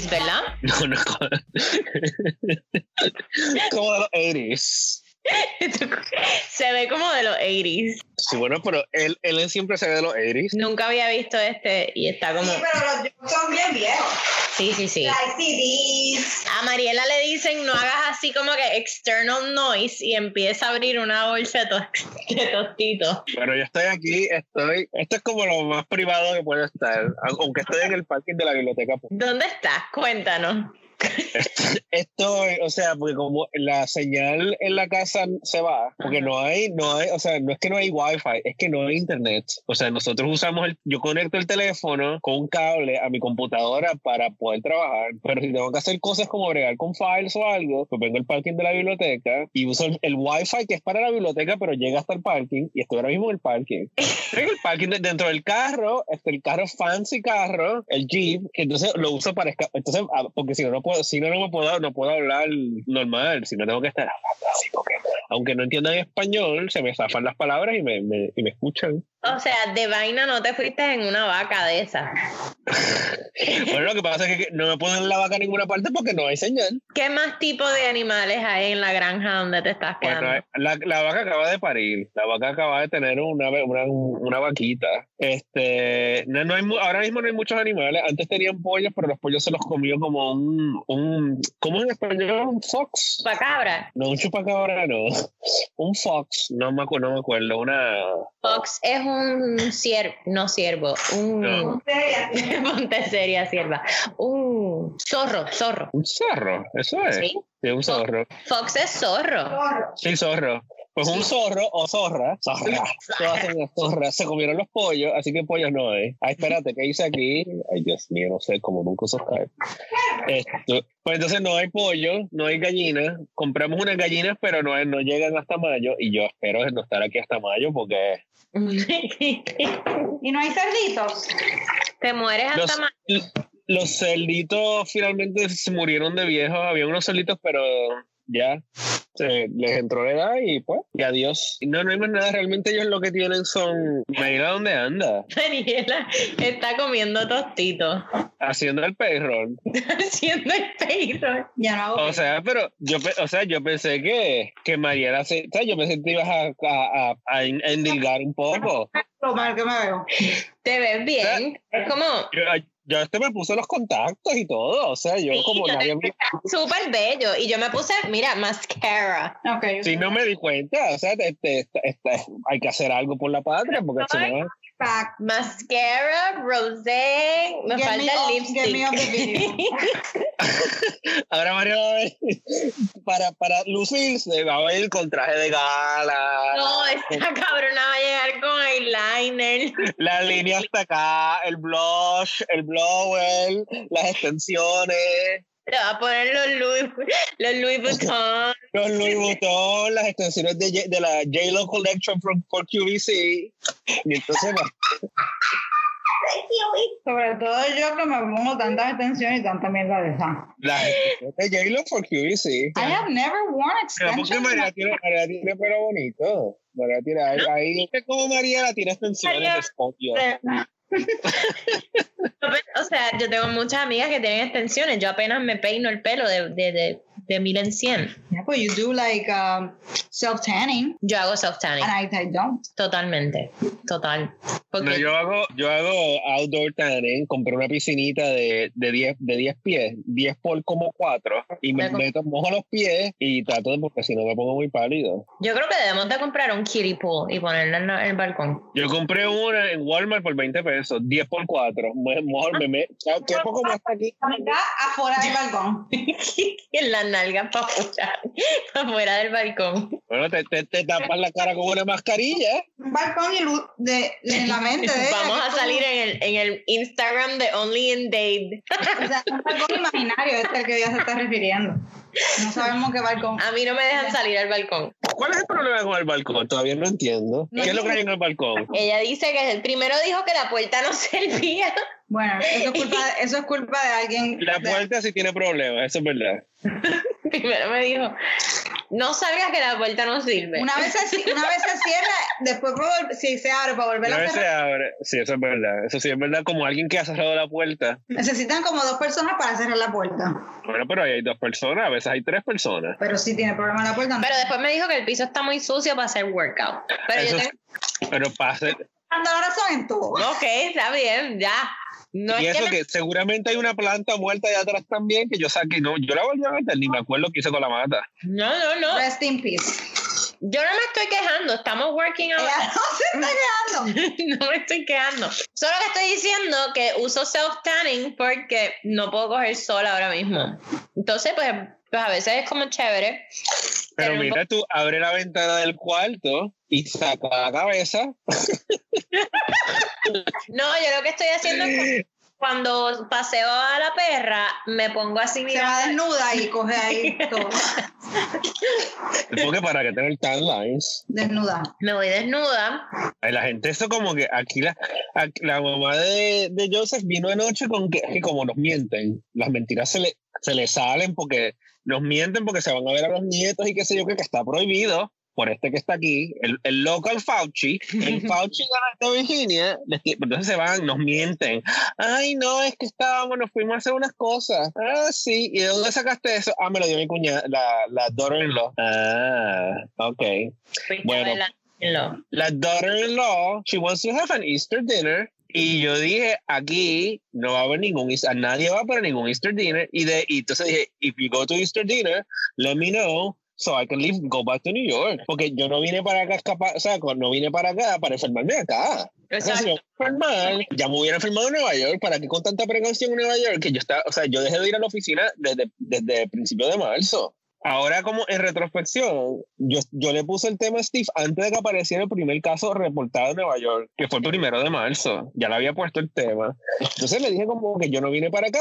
80s, ¿verdad? No, no. como de los 80s. se ve como de los 80s. Sí, bueno, pero él, él siempre se ve de los 80s. Nunca había visto este y está como. Sí, pero los son bien viejos. Sí, sí, sí. Like CDs. A Mariela le dicen no hagas así como que external noise y empieza a abrir una bolsa de, to- de tostitos. Bueno, yo estoy aquí, estoy. Esto es como lo más privado que puede estar, aunque estoy en el parking de la biblioteca. pues. ¿Dónde estás? Cuéntanos. Estoy, o sea, porque como la señal en la casa se va, porque no hay, no hay, o sea, no es que no hay wifi, es que no hay internet. O sea, nosotros usamos el, yo conecto el teléfono con un cable a mi computadora para poder trabajar, pero si tengo que hacer cosas como bregar con files o algo, pues vengo al parking de la biblioteca y uso el, el wifi que es para la biblioteca, pero llega hasta el parking y estoy ahora mismo en el parking. En el parking de- dentro del carro, este, el carro fancy carro, el Jeep, que entonces lo uso para. Entonces, ah, porque si no, no si no, no me puedo, no puedo hablar normal, si no tengo que estar así, aunque no entiendan español, se me zafan las palabras y me, me- y me escuchan. O sea, de vaina no te fuiste en una vaca de esas. Bueno, lo que pasa es que no me ponen la vaca en ninguna parte porque no hay señal. ¿Qué más tipo de animales hay en la granja donde te estás quedando? Bueno, la, la vaca acaba de parir, la vaca acaba de tener una, una, una vaquita. Este, no, no hay, ahora mismo no hay muchos animales. Antes tenían pollos, pero los pollos se los comió como un, un ¿cómo es en español? Un fox. Chupacabra. No, un chupacabra, no. Un fox, no me, acu- no me acuerdo. Una. Fox es un ciervo, no ciervo, un... No. Ponte seria, sierva. Un zorro, zorro. Un zorro, eso es. Sí. Sí, un zorro. Fox es zorro. Sí, zorro. Pues un zorro o zorra, zorra, todas son zorras, se comieron los pollos, así que pollos no hay. Ay, espérate, ¿qué hice aquí? Ay, Dios mío, no sé, como nunca uso Skype. Esto, pues entonces no hay pollo, no hay gallinas. Compramos unas gallinas, pero no, no llegan hasta mayo. Y yo espero no estar aquí hasta mayo porque Y no hay cerditos. Te mueres hasta los, más. los cerditos finalmente se murieron de viejos. Había unos cerditos, pero ya se les entró la edad y pues, y adiós. No, no hay más nada. Realmente ellos lo que tienen son. Mira dónde anda. Daniela está comiendo tostitos. Haciendo el perro. Haciendo el perro. Ya no hago. O sea, pero yo, o sea, yo pensé que, que Mariela se, o sea, yo pensé que ibas a, a, a, a en- a endilgar un poco. lo mal que me veo. Te ves bien. Es como Yo, yo este me puse los contactos y todo, o sea, yo Sí, como yo nadie me- súper bello. Y yo me puse, mira, mascara. Ok. si no me di cuenta, o sea, este, este- este- hay que hacer algo por la patria, porque si no, Mascara, rosé, me Get falta get me the lipstick. ahora María va a ver, para, para lucirse, va a ver con traje de gala, no, esta cabrona va a llegar con eyeliner. la línea hasta acá, el blush, el blower, las extensiones. Le va a poner los Louis, los Louis Vuitton. Los Louis Vuitton, las extensiones de, J- de la J-Lo Collection from, for QVC. Y entonces, pues, Sobre todo yo que me pongo tantas extensiones y tanta mierda de esa. las extensiones de J-Lo for QVC. I have never worn Pero extensions. María tiene, María tiene pelo bonito. María tiene, ahí, ahí es como María la tiene extensiones María- de Spotio. O sea, yo tengo muchas amigas que tienen extensiones. Yo apenas me peino el pelo de, de, de, de mil en cien. Yeah, but you do like um, self tanning, Yo hago self tanning. and I, I don't. Totalmente. Total. Porque No, yo hago, yo hago outdoor tanning, compré una piscinita de, de 10 de 10 pies, 10 por como 4, y me Me- meto, mojo los pies y trato de, porque si no me pongo muy pálido. yo creo que debemos de comprar un kiddie pool y ponerlo en el balcón. Yo compré una en Walmart por 20 pesos, 10 por 4. Mejor me meto, ¿qué poco más aquí? Acá afuera del balcón. en las nalgas para afuera, para afuera del balcón. Bueno, te, te, te tapas la cara con una mascarilla. Un balcón y luz de, en la mente de ella, Vamos que a es como- salir en el, en el Instagram de Only in Date. O sea, un balcón imaginario es el que ella se está refiriendo. No sabemos qué balcón. A mí no me dejan salir al balcón. ¿Cuál es el problema con el balcón? Todavía no entiendo. ¿Qué es lo que hay en el balcón? Ella dice que el primero dijo que la puerta no servía. Bueno, eso es culpa, de- eso es culpa de alguien. La de- puerta sí tiene problemas, eso es verdad. Primero me dijo No salgas que la puerta no sirve. Una vez se, una vez se cierra, después para si se abre para volver Una a vez se abre. Sí, eso es verdad. Eso sí es verdad, como alguien que ha cerrado la puerta. Necesitan como dos personas para cerrar la puerta. Bueno, pero ahí hay dos personas, a veces hay tres personas. Pero si tiene problema la puerta, no. Pero después me dijo que el piso está muy sucio para hacer workout. Pero Eso yo sí. tengo... Pero pasa. dando la razón en todo. Ok, está bien, ya. No y es eso que me- que seguramente hay una planta muerta allá atrás también que yo saqué. No, yo la volví a meter, ni me acuerdo qué hice con la mata. No, no, no. Rest in peace. Yo no me estoy quejando. Estamos working out. Ella no se está quedando. no me estoy quejando. Solo que estoy diciendo que uso self-tanning porque no puedo coger sol ahora mismo. Entonces, pues, pues a veces es como chévere. Pero mira, tú abre la ventana del cuarto y saca la cabeza. No, yo lo que estoy haciendo es cuando paseo a la perra, me pongo así Se va desnuda y coge ahí todo. Porque para que tener tan lines. Desnuda. Me voy desnuda. Ay, La gente, eso como que aquí la, aquí la mamá de, de Joseph vino anoche con que, que como nos mienten, las mentiras se le, se le salen porque nos mienten porque se van a ver a los nietos y qué sé yo, que, que está prohibido por este que está aquí, el, el local Fauci, el Fauci de Virginia, entonces se van, nos mienten. Ay, no, es que estábamos, nos fuimos a hacer unas cosas. Ah, sí, ¿y de dónde sacaste eso? Ah, me lo dio mi cuñada, la, la daughter-in-law. Ah, ok. Bueno. la daughter-in-law, she wants to have an Easter dinner. Y yo dije, aquí no va a haber ningún, nadie va para ningún Easter dinner. Y, de, y entonces dije, if you go to Easter dinner, let me know so I can leave, go back to New York. Porque yo no vine para acá o sea, no vine para acá para enfermarme acá. O sea, si me voy a enfermar, ya me hubiera enfermado en Nueva York. ¿Para qué con tanta precaución en Nueva York? Que yo estaba, o sea, yo dejé de ir a la oficina desde, desde el principio de marzo. Ahora, como en retrospección, yo, yo le puse el tema a Steve antes de que apareciera el primer caso reportado en Nueva York, que fue el primero de marzo. Ya le había puesto el tema. Entonces le dije como que yo no vine para acá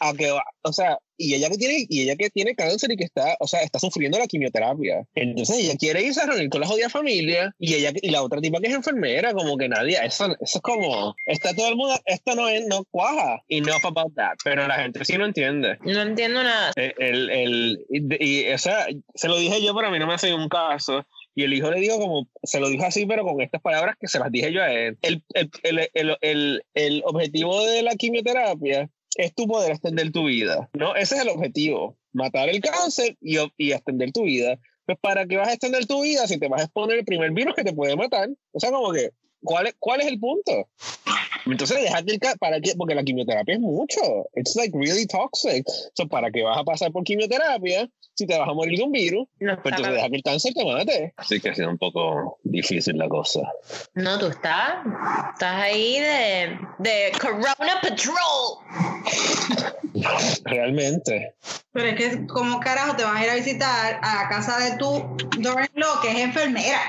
a que, o sea, y ella que tiene, y ella que tiene cáncer y que está, o sea, está sufriendo la quimioterapia. Entonces ella quiere irse a reunir con la jodida familia y ella y la otra tipa que es enfermera, como que nadie, eso, eso es como, está todo el mundo, esto no es, no cuaja. Enough about that. Pero la gente sí no entiende. No entiendo nada. El, el, el- y, y, o sea, se lo dije yo, pero a mí no me hace un caso. Y el hijo le dijo como, se lo dijo así, pero con estas palabras que se las dije yo a él. El, el, el, el, el, el objetivo de la quimioterapia es tu poder extender tu vida, ¿no? Ese es el objetivo, matar el cáncer y, y extender tu vida. Pues para qué vas a extender tu vida si te vas a exponer el primer virus que te puede matar. O sea, como que, ¿cuál es, cuál es el punto? Entonces, deja que el para qué, porque la quimioterapia es mucho. It's like really toxic. So, ¿para qué vas a pasar por quimioterapia si te vas a morir de un virus? No, Pues entonces deja que el cáncer te mate. Así que ha sido un poco difícil la cosa. no, tú estás. Estás ahí de, de Corona Patrol. Realmente. Pero es que, ¿cómo carajo te vas a ir a visitar a la casa de tu daughter-in-law, que es enfermera?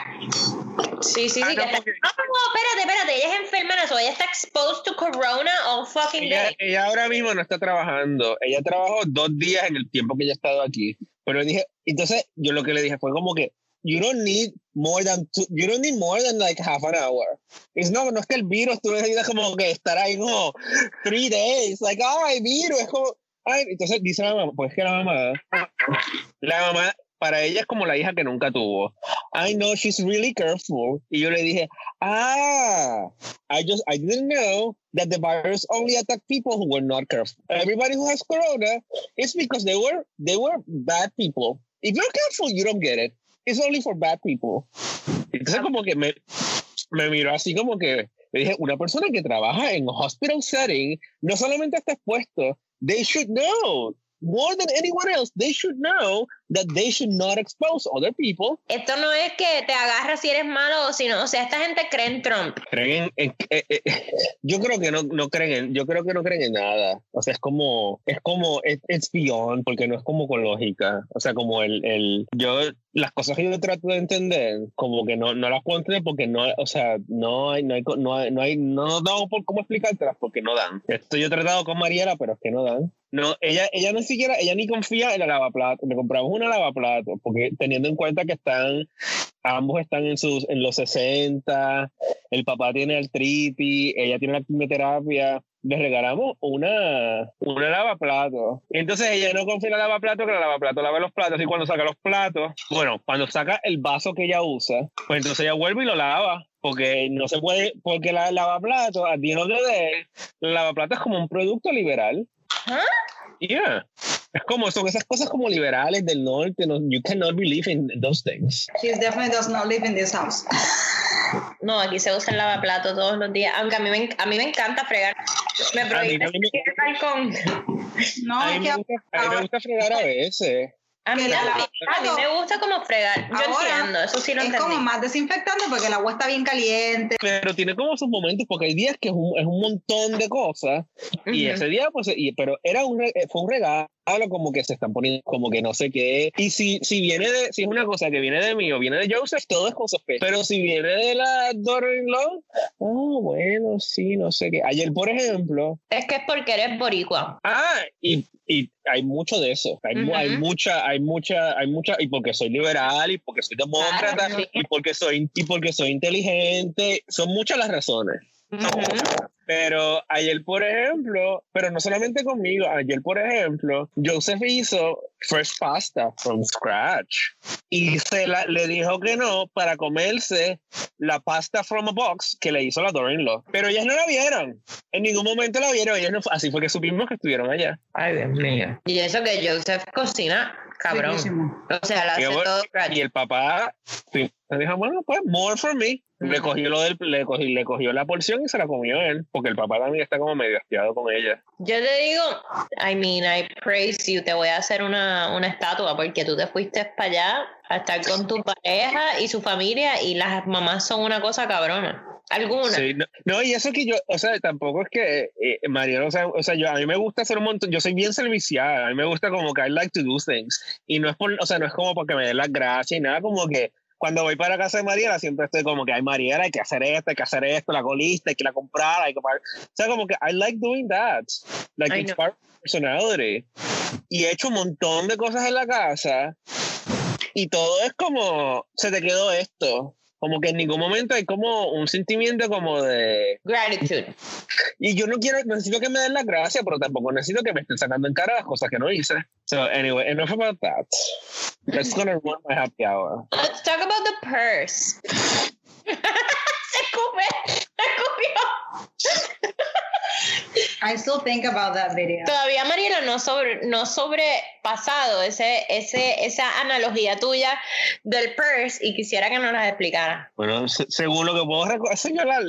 Sí, sí, sí. Ah, que no, está- porque- Ah, no, espérate, espérate. Ella es enfermera, so ella está exposed to Corona all fucking Ella, day. ella ahora mismo no está trabajando. Ella trabajó dos días en el tiempo que ella ha estado aquí. Pero dije, entonces yo lo que le dije fue como que, you don't need more than two, you don't need more than like half an hour. Es no, no es que el virus tú necesitas como que estar ahí como three days, like, oh, hay virus, es como, ay, entonces dice la mamá, pues que la mamá, la mamá para ella es como la hija que nunca tuvo. I know she's really careful. Y yo le dije, ah, I just, I didn't know that the virus only attacked people who were not careful. Everybody who has corona, it's because they were, they were bad people. If you're careful, you don't get it. It's only for bad people. Entonces como que me, me miró así como que, le dije, una persona que trabaja en hospital setting no solamente está expuesto, they should know more than anyone else, they should know that they should not expose other people. Esto no es que te agarras si eres malo o si no. O sea, esta gente cree en Trump. Creen en, eh, eh, yo creo que no, no creen en, yo creo que no creen en nada. O sea, es como, es como, it- it's beyond, porque no es como con lógica. O sea, como el, el, yo, las cosas que yo trato de entender, como que no, no las puedo entender porque no, o sea, no hay, no hay, no hay, no hay, no, no por cómo explicártelas porque no dan. Esto yo he tratado con Mariela, pero es que no dan. no, ella, ella ni siquiera, ella ni confía en la lavaplato. Le compramos una lavaplato, porque teniendo en cuenta que están, ambos están en sus, en los 60, el papá tiene artritis, ella tiene la quimioterapia, le regalamos una, una lavaplato. Y entonces ella no confía en la lavaplato, que la lavaplato lava los platos. Y cuando saca los platos, bueno, cuando saca el vaso que ella usa, pues entonces ella vuelve y lo lava. Porque no se puede, porque la lavaplato, a ti no te dé, la lavaplato es como un producto liberal. ¿Ah? Yeah. Es como, son esas cosas como liberales del norte. No, you cannot believe in those things. She definitely does not live in this house. No, aquí se usa el lavaplato todos los días. Aunque a mí me, a mí me encanta fregar. Me prohíbe el balcón. No, a, mí que me gusta, a mí me gusta fregar a veces. A mí, la a mí me gusta como fregar. Yo Ahora, entiendo, eso sí lo es entendí. como más desinfectante porque el agua está bien caliente. Pero tiene como sus momentos, porque hay días que es un, es un montón de cosas. Y Ujú. ese día, pues, y- pero era un, re- fue un regalo como que se están poniendo como que no sé qué. Y si, si viene de, si es una cosa que viene de mí o viene de Joseph, todo es con sospecha. Pero si viene de la daughter-in-law, oh, bueno, sí, no sé qué. Ayer, por ejemplo, Es que es porque eres boricua. ah, y, y hay mucho de eso. Hay, mu- hay Ujú. mucha, hay mucha, hay mucha, y porque soy liberal, y porque soy demócrata, Claro, sí. y porque soy, y porque soy inteligente. Son muchas las razones. Ujú. Pero ayer, por ejemplo, pero no solamente conmigo, ayer, por ejemplo, Joseph hizo fresh pasta from scratch y se la, le dijo que no para comerse la pasta from a box que le hizo la daughter-in-law. Pero ellas no la vieron. En ningún momento la vieron. Ellas no, así fue que supimos que estuvieron allá. Ay, Dios mío. Y eso que Joseph cocina, cabrón. O sea, la Y, hace bueno, todo scratch. y el papá sí, le dijo, bueno, pues, more for me. Le cogió, lo del, le, cogió, le cogió la porción y se la comió él, porque el papá también está como medio hastiado con ella. Yo te digo, I mean, I praise you, te voy a hacer una, una estatua porque tú te fuiste para allá a estar con tu pareja y su familia y las mamás son una cosa cabrona. Algunas. Sí, no, no, y eso que yo, o sea, tampoco es que eh, Mariano, o sea, o sea, yo a mí me gusta hacer un montón, yo soy bien servicial, a mí me gusta como que I like to do things, y no es por, o sea, no es como porque me den las gracias y nada, como que cuando voy para casa de Mariela siempre estoy como que, ay, Mariela, hay que hacer esto, hay que hacer esto, la colista, hay que la comprar, hay que pagar. O sea, como que I like doing that. Like, I it's know. part of my personality. Y he hecho un montón de cosas en la casa y todo es como, se te quedó esto. Como que en ningún momento hay como un sentimiento como de... Gratitude. Y yo no quiero, necesito que me den la gracia, pero tampoco necesito que me estén sacando en cara las cosas que no hice. So anyway, enough about that. That's gonna ruin my happy hour. Let's talk about the purse. se come, se comió. I still think about that video. Todavía Mariela no sobre no sobrepasado ese, ese, esa analogía tuya del purse y quisiera que nos las explicara. Bueno, se- según lo que puedo recordar, señalar,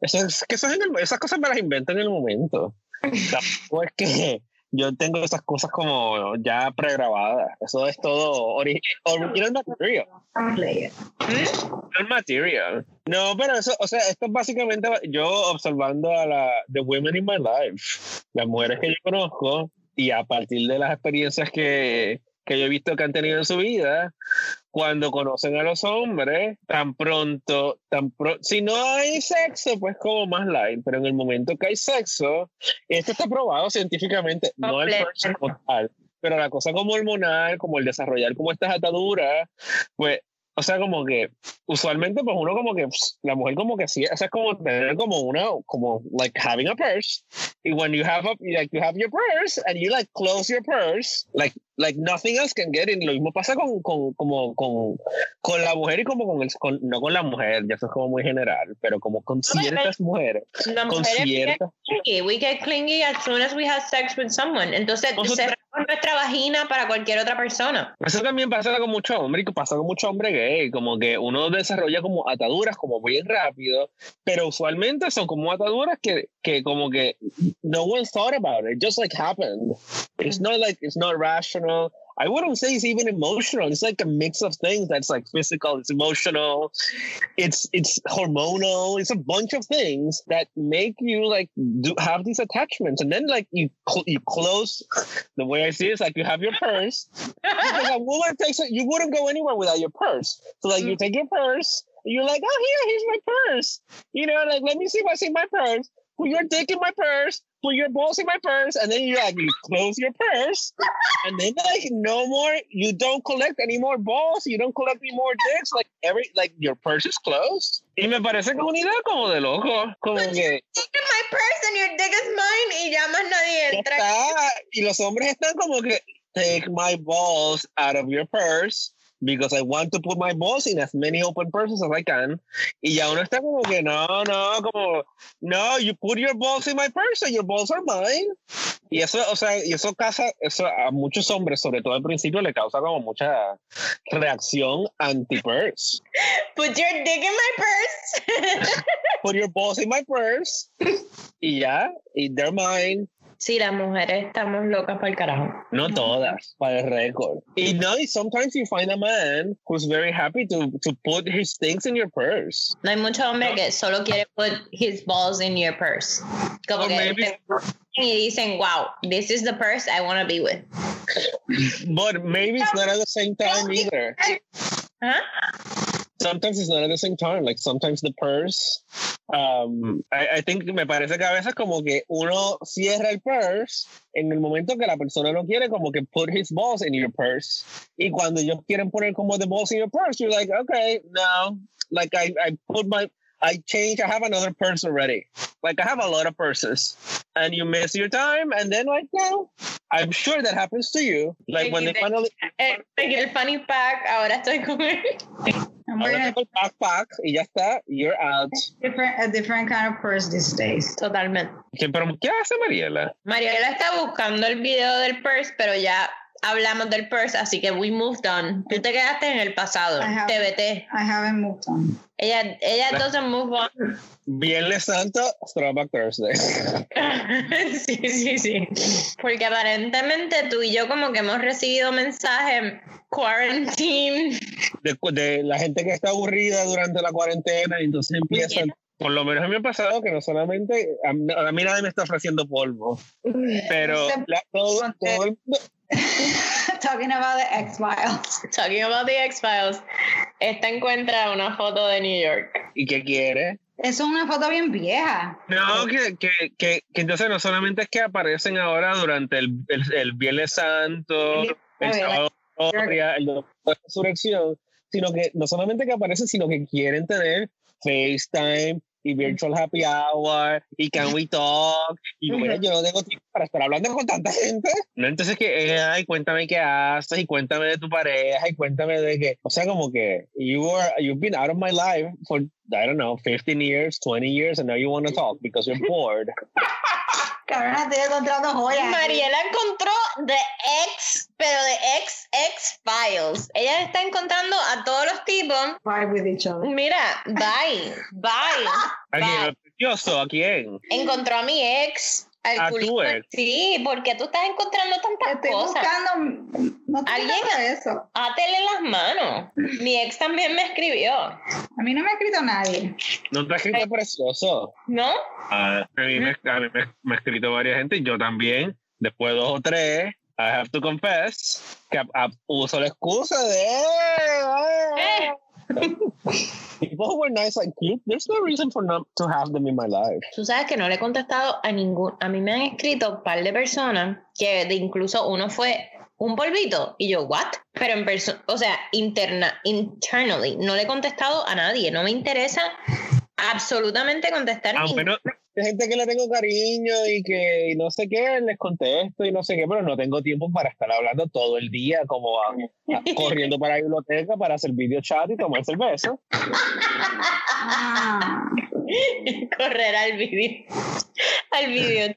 eso es, que eso es en el- esas cosas me las invento en el momento. Tampoco es que yo tengo esas cosas como ya pregrabadas. Eso es todo ori- original material. Play it. el material. No, pero eso, o sea, esto es básicamente yo observando a la the women in my life, las mujeres que yo conozco y a partir de las experiencias que, que yo he visto que han tenido en su vida, cuando conocen a los hombres, tan pronto, tan pro si no hay sexo, pues como más light, pero en el momento que hay sexo, esto está probado científicamente, no el Completo. Pero la cosa como hormonal, como el desarrollar como estas ataduras, pues o sea, como que usualmente pues uno como que la mujer como que sí, o sea, es como tener como una como like having a purse y when you have a like you have your purse and you like close your purse like like nothing else can get in lo mismo pasa con con como con con la mujer y como con el con, no con la mujer ya eso es como muy general pero como con ciertas mujeres Las con mujeres we get ciertas clingy. We get clingy as soon as we have sex with someone. Entonces, cerramos nuestra vagina para cualquier otra persona. Eso también pasa con mucho hombre y pasa con mucho hombre gay, como que uno desarrolla como ataduras como bien rápido, pero usualmente son como ataduras que, que como que no one thought about it, just like happened. It's not like it's not rational. I wouldn't say it's even emotional. It's like a mix of things that's like physical, it's emotional, it's it's hormonal, it's a bunch of things that make you like do have these attachments. And then like you cl- you close the way I see it is like you have your purse because a woman takes it, you wouldn't go anywhere without your purse. So like you mm-hmm. take your purse, and you're like, oh here, here's my purse. You know, like let me see what's see my purse. put your dick in my purse, put your balls in my purse, and then you like you close your purse, and then like no more, you don't collect any more balls, you don't collect any more dicks, like every like your purse is closed. Y me parece es una idea como de loco, como But que my purse and your dick is mine y ya más nadie entra. está, y los hombres están como que take my balls out of your purse. Because I want to put my balls in as many open purses as I can. Y ya uno está como que no, no, como, no, you put your balls in my purse and your balls are mine. Y eso, o sea, y eso causa, eso a muchos hombres, sobre todo al principio, le causa como mucha reacción anti-purse. Put your dick in my purse. Put your balls in my purse. Y ya, y they're mine. Sí, las mujeres estamos locas para el carajo. No todas, para el récord. Y no, y sometimes you find a man who's very happy to, to put his things in your purse. No hay mucho hombre No. que solo quiere put his balls in your purse. Como Or que maybe- y dicen, wow, this is the purse I want to be with. But maybe it's not at the same time either. ¿Ah? Sometimes it's not at the same time. Like sometimes the purse, um, I, I think me parece que a veces como que uno cierra el purse en el momento que la persona no quiere como que put his balls in your purse. Y cuando ellos quieren poner como the balls in your purse, you're like, okay, no. Like I, I put my, I change, I have another purse already. Like I have a lot of purses. And you miss your time and then like, no. I'm sure that happens to you. Like when they finally, Eh, el funny pack, ahora estoy con él. I'm wearing backpack y ya está, you're out. a different, a different kind of purse these days. Totalmente. ¿Qué, pero, ¿qué hace Mariela? Mariela está buscando el video del purse, pero ya hablamos del purse, así que we moved on. Tú te quedaste en el pasado, Ajá. TBT. I haven't moved on. Ella, ella doesn't move on. Viernes Santo, Throwback Thursday. sí, sí, sí. Porque aparentemente tú y yo como que hemos recibido mensajes quarantine. De, de la gente que está aburrida durante la cuarentena, y entonces empiezan. Por lo menos a mí me ha pasado que no solamente. A, mí- a mí nadie me está ofreciendo polvo, pero la- todo, todo el mundo. Talking about the X-Files. Talking about the X-Files. Esta encuentra una foto de New York. ¿Y qué quiere? Es una foto bien vieja. No, que, que, que, que entonces no solamente es que aparecen ahora durante el, el, el Viernes Santo, el sábado gloria, el domingo de resurrección, sino que no solamente que aparecen, sino que quieren tener FaceTime y Virtual Happy Hour y Can We Talk. Y mira, yo no tengo tiempo para estar hablando con tanta gente. No, entonces que, eh, ay, cuéntame qué haces y cuéntame de tu pareja y cuéntame de que, o sea, como que you are, you've been out of my life for, I don't know, 15 years, 20 years, and now you want to talk because you're bored. Cabrona, estoy encontrando joyas. Mariela encontró The X, pero de X X Files. Ella está encontrando a todos los tipos. Fight with each other. Mira, bye, bye. ¿A quién? bye. ¿Al precioso? ¿A quién? Encontró a mi ex. Al ¿A tu culito. ex? Sí, porque tú estás encontrando tantas Estoy cosas. buscando. No Alguien- buscando eso. Átele las manos. Mi ex también me escribió, A mí no me ha escrito nadie. ¿No te has escrito precioso? ¿no? Ah, a mí, me, a mí me, me ha escrito varias gente, yo también, después de dos o tres, I have to confess, que a- a- uso la excusa de... Eh. People were nice there's no reason for not to have them in my life. Tú sabes que no le he contestado a ningún. A mí me han escrito un par de personas que de incluso uno fue un polvito y yo, ¿what? Pero en persona, o sea, interna, internally, no le he contestado a nadie. No me interesa absolutamente contestar. Bueno, hay gente que le tengo cariño y que y no sé qué, les contesto y no sé qué, pero no tengo tiempo para estar hablando todo el día como a- a- corriendo para la biblioteca para hacer video chat y tomar cerveza. Correr al vídeo. Al vídeo.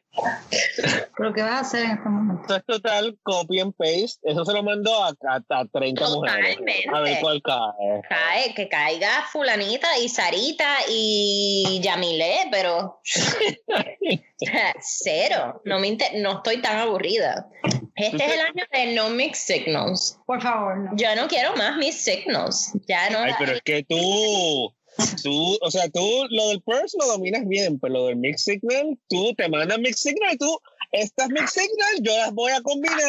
¿Pero qué vas a hacer en este momento? Esto es total copy and paste. Eso se lo mandó a, a, a 30 mujeres. Totalmente. A ver cuál cae. Cae, que caiga fulanita y Sarita y Yamile, pero cero. No me inter- no estoy tan aburrida. Este es el año de no mix signals. Por favor, no. Yo no quiero más mis signals. Ya no. Ay, pero es que tú, tú, o sea, tú lo del purse lo dominas bien, pero lo del mix signal, tú te mandas mix signal tú, estas mix signal yo las voy a combinar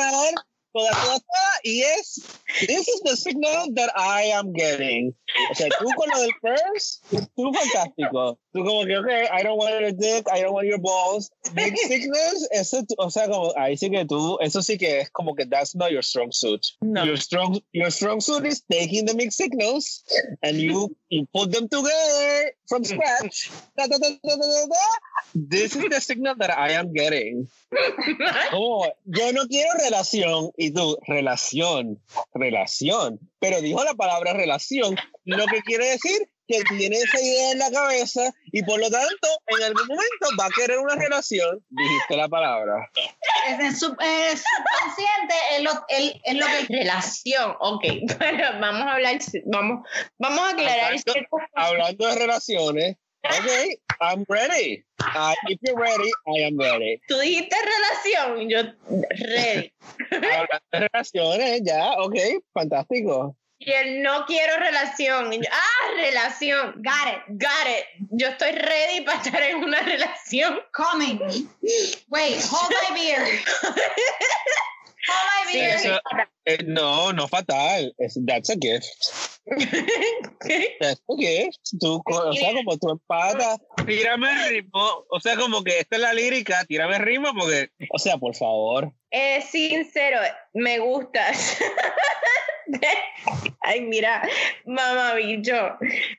toda, toda, toda, y es, this is the signal that I am getting. O sea, tú con lo del first, tú fantástico. Tú como que, okay, I don't want your dick, I don't want your balls. Big signals, eso, o sea, como, ahí sí que tú, eso sí que es como que that's not your strong suit. No. Your strong, your strong suit is taking the mixed signals and you, you put them together from scratch. Da, da, da. This is the signal that I am getting. Oh, yo no quiero relación y tú, relación, relación. Pero dijo la palabra relación, lo que quiere decir que tiene esa idea en la cabeza y por lo tanto en algún momento va a querer una relación. Dijiste la palabra. Es en su, eh, subconsciente es lo, el- es lo que Relación, ok. Bueno, vamos a hablar, vamos, vamos a aclarar Hablando- Hablando de relaciones, ok, I'm ready. Uh, if you're ready, I am ready. Tú dijiste relación, yo ready. Hablando de relaciones, ya, ok, fantástico. Y el no quiero relación. Yo, ah, relación. Got it, got it. Yo estoy ready para estar en una relación. coming. Wait, hold my beer. Hold my Sí, beer. Eso- eh, no, no fatal. That's a gift. A gift. Tú, o sea, como tú empatas. Tírame el ritmo. O sea, como que esta es la lírica. Tírame el ritmo porque. O sea, por favor. Eh, sincero, me gustas. Ay, mira, mamá bicho.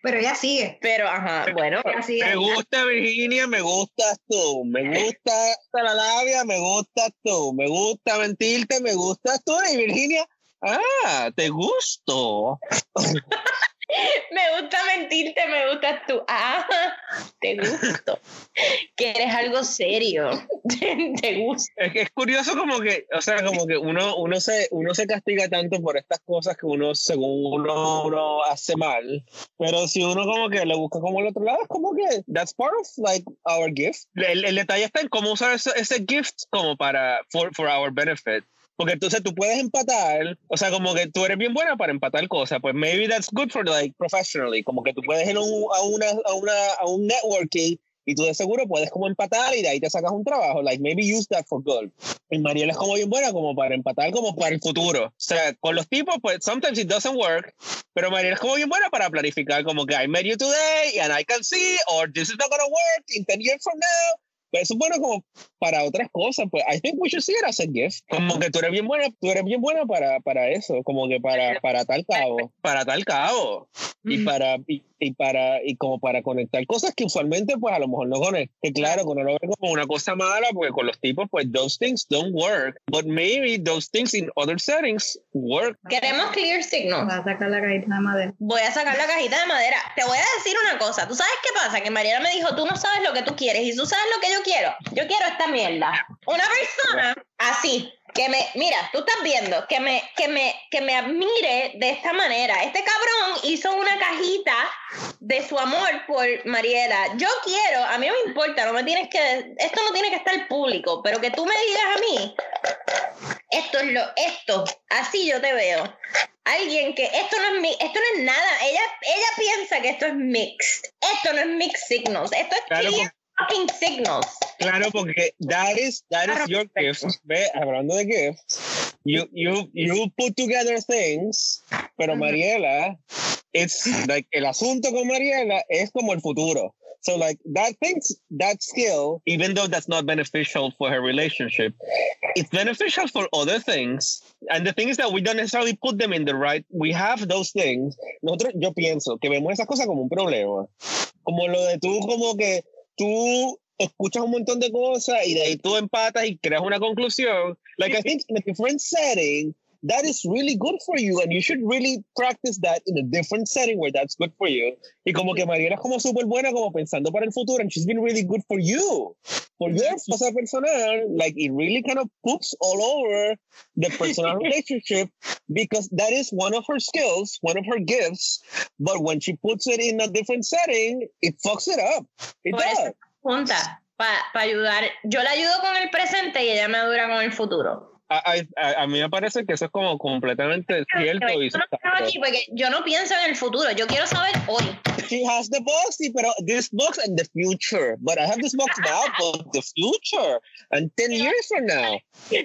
Pero ella sigue. Pero, ajá, bueno. Ella sigue. Me gusta Virginia, me gustas tú. Me gusta la labia, me gustas tú. Me gusta mentirte, me gustas tú. Y Virginia, ah, te gusto. Me gusta mentirte, me gustas tú. Ah, te gusto. Que eres algo serio. Te gusta. Es, que es curioso como que, o sea, como que uno, uno, se, uno se castiga tanto por estas cosas que uno, según uno, uno hace mal, pero si uno como que le busca como el otro lado, es como que that's part of like our gift. El, el detalle está en cómo usar ese, ese gift como para, for, for our benefit. Porque entonces tú puedes empatar, o sea, como que tú eres bien buena para empatar cosas, pues maybe that's good for like professionally, como que tú puedes ir a, un, a, una, a, una, a un networking y tú de seguro puedes como empatar y de ahí te sacas un trabajo, like maybe use that for good. Y Mariela es como bien buena como para empatar como para el futuro. O sea, con los tipos, pues sometimes it doesn't work, pero Mariela es como bien buena para planificar como que I met you today and I can see or this is not gonna work in 10 years from now. Pero eso es bueno como para otras cosas, pues I think we should see it as a gift. Como que tú eres bien buena, tú eres bien buena para, para eso, como que para, para tal cabo, para tal cabo. Y para, y, y para, y como para conectar cosas que usualmente pues a lo mejor no conectan. Que claro, que uno lo ve como una cosa mala, porque con los tipos pues those things don't work. But maybe those things in other settings work. Queremos clear signals. Va a sacar la cajita de madera. Voy a sacar la cajita de madera. Te voy a decir una cosa. ¿Tú sabes qué pasa? Que Mariela me dijo, tú no sabes lo que tú quieres y tú sabes lo que yo quiero. Yo quiero esta mierda. Una persona así, que me, mira, tú estás viendo, que me, que me, que me admire de esta manera. Este cabrón hizo una cajita de su amor por Mariela. Yo quiero, a mí no me importa, no me tienes que, esto no tiene que estar público, pero que tú me digas a mí, esto es lo, esto, así yo te veo. Alguien que esto no es mi, esto no es nada. Ella, ella piensa que esto es mixed. Esto no es mixed signals. Esto es Claro, clear fucking signals. Claro, porque that is, that is your gift. Ve, hablando de gifts, you, you, you put together things, pero Mariela, it's like, el asunto con Mariela es como el futuro. So like that things, that skill, even though that's not beneficial for her relationship, it's beneficial for other things. And the thing is that we don't necessarily put them in the right, we have those things. Nosotros, yo pienso que vemos esas cosas como un problema. Como lo de tú, como que tú escuchas un montón de cosas y de ahí tú empatas y creas una conclusión. Like I think in a different setting, that is really good for you and you should really practice that in a different setting where that's good for you. Y como que Mariela es como súper buena como pensando para el futuro and she's been really good for you. For your cosa personal, like it really kind of poops all over the personal relationship because that is one of her skills, one of her gifts. But when she puts it in a different setting, it fucks it up. It Por does. junta, para ayudar. Yo la ayudo con el presente y ella me ayuda con el futuro. A, a, a, mí me parece que eso es como completamente cierto. Pero y yo, no porque yo no pienso en el futuro, yo quiero saber hoy. She has the box, sí, pero this box and the future. But I have this box now, but the future. And 10 years from now.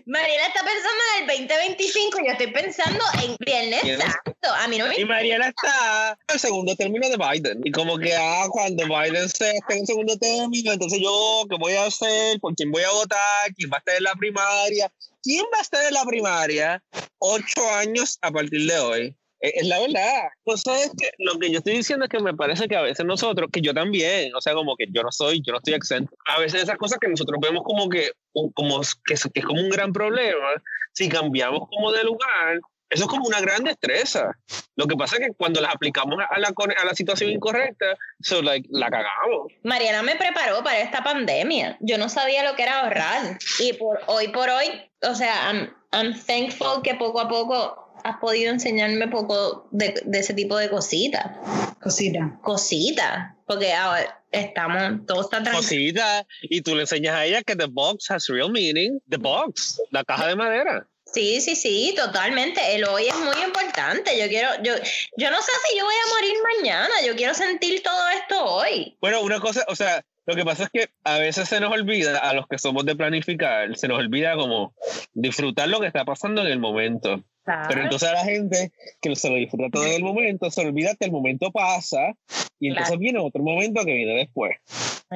Mariela está pensando en el 2025 y yo estoy pensando en Viernes Santo. A mí no me Y Mariela está en el segundo término de Biden. Y como que, ah, cuando Biden se esté en el segundo término, entonces yo, ¿qué voy a hacer? ¿Por quién voy a votar? ¿Quién va a estar en la primaria? ¿Quién va a estar en la primaria ocho años a partir de hoy? Es la verdad. Entonces, que lo que yo estoy diciendo es que me parece que a veces nosotros, que yo también, o sea, como que yo no soy, yo no estoy exento. A veces esas cosas que nosotros vemos como que, como que es como un gran problema, si cambiamos como de lugar, eso es como una gran destreza. Lo que pasa es que cuando las aplicamos a la, a la situación incorrecta, so like, la cagamos. Mariana me preparó para esta pandemia. Yo no sabía lo que era ahorrar. Y por hoy por hoy, o sea, I'm, I'm thankful que poco a poco has podido enseñarme poco de, de ese tipo de cositas. Cosita. Cositas. Porque ahora estamos, todo está tranquilo. Cositas. Y tú le enseñas a ella que the box has real meaning. The box, la caja de madera. Sí, sí, sí, totalmente. El hoy es muy importante. Yo quiero, yo, yo no sé si yo voy a morir mañana. Yo quiero sentir todo esto hoy. Bueno, una cosa, o sea, lo que pasa es que a veces se nos olvida, a los que somos de planificar, se nos olvida como disfrutar lo que está pasando en el momento. Pero entonces a la gente que se lo disfruta todo el momento, se olvida que el momento pasa y entonces Claro. viene otro momento que viene después.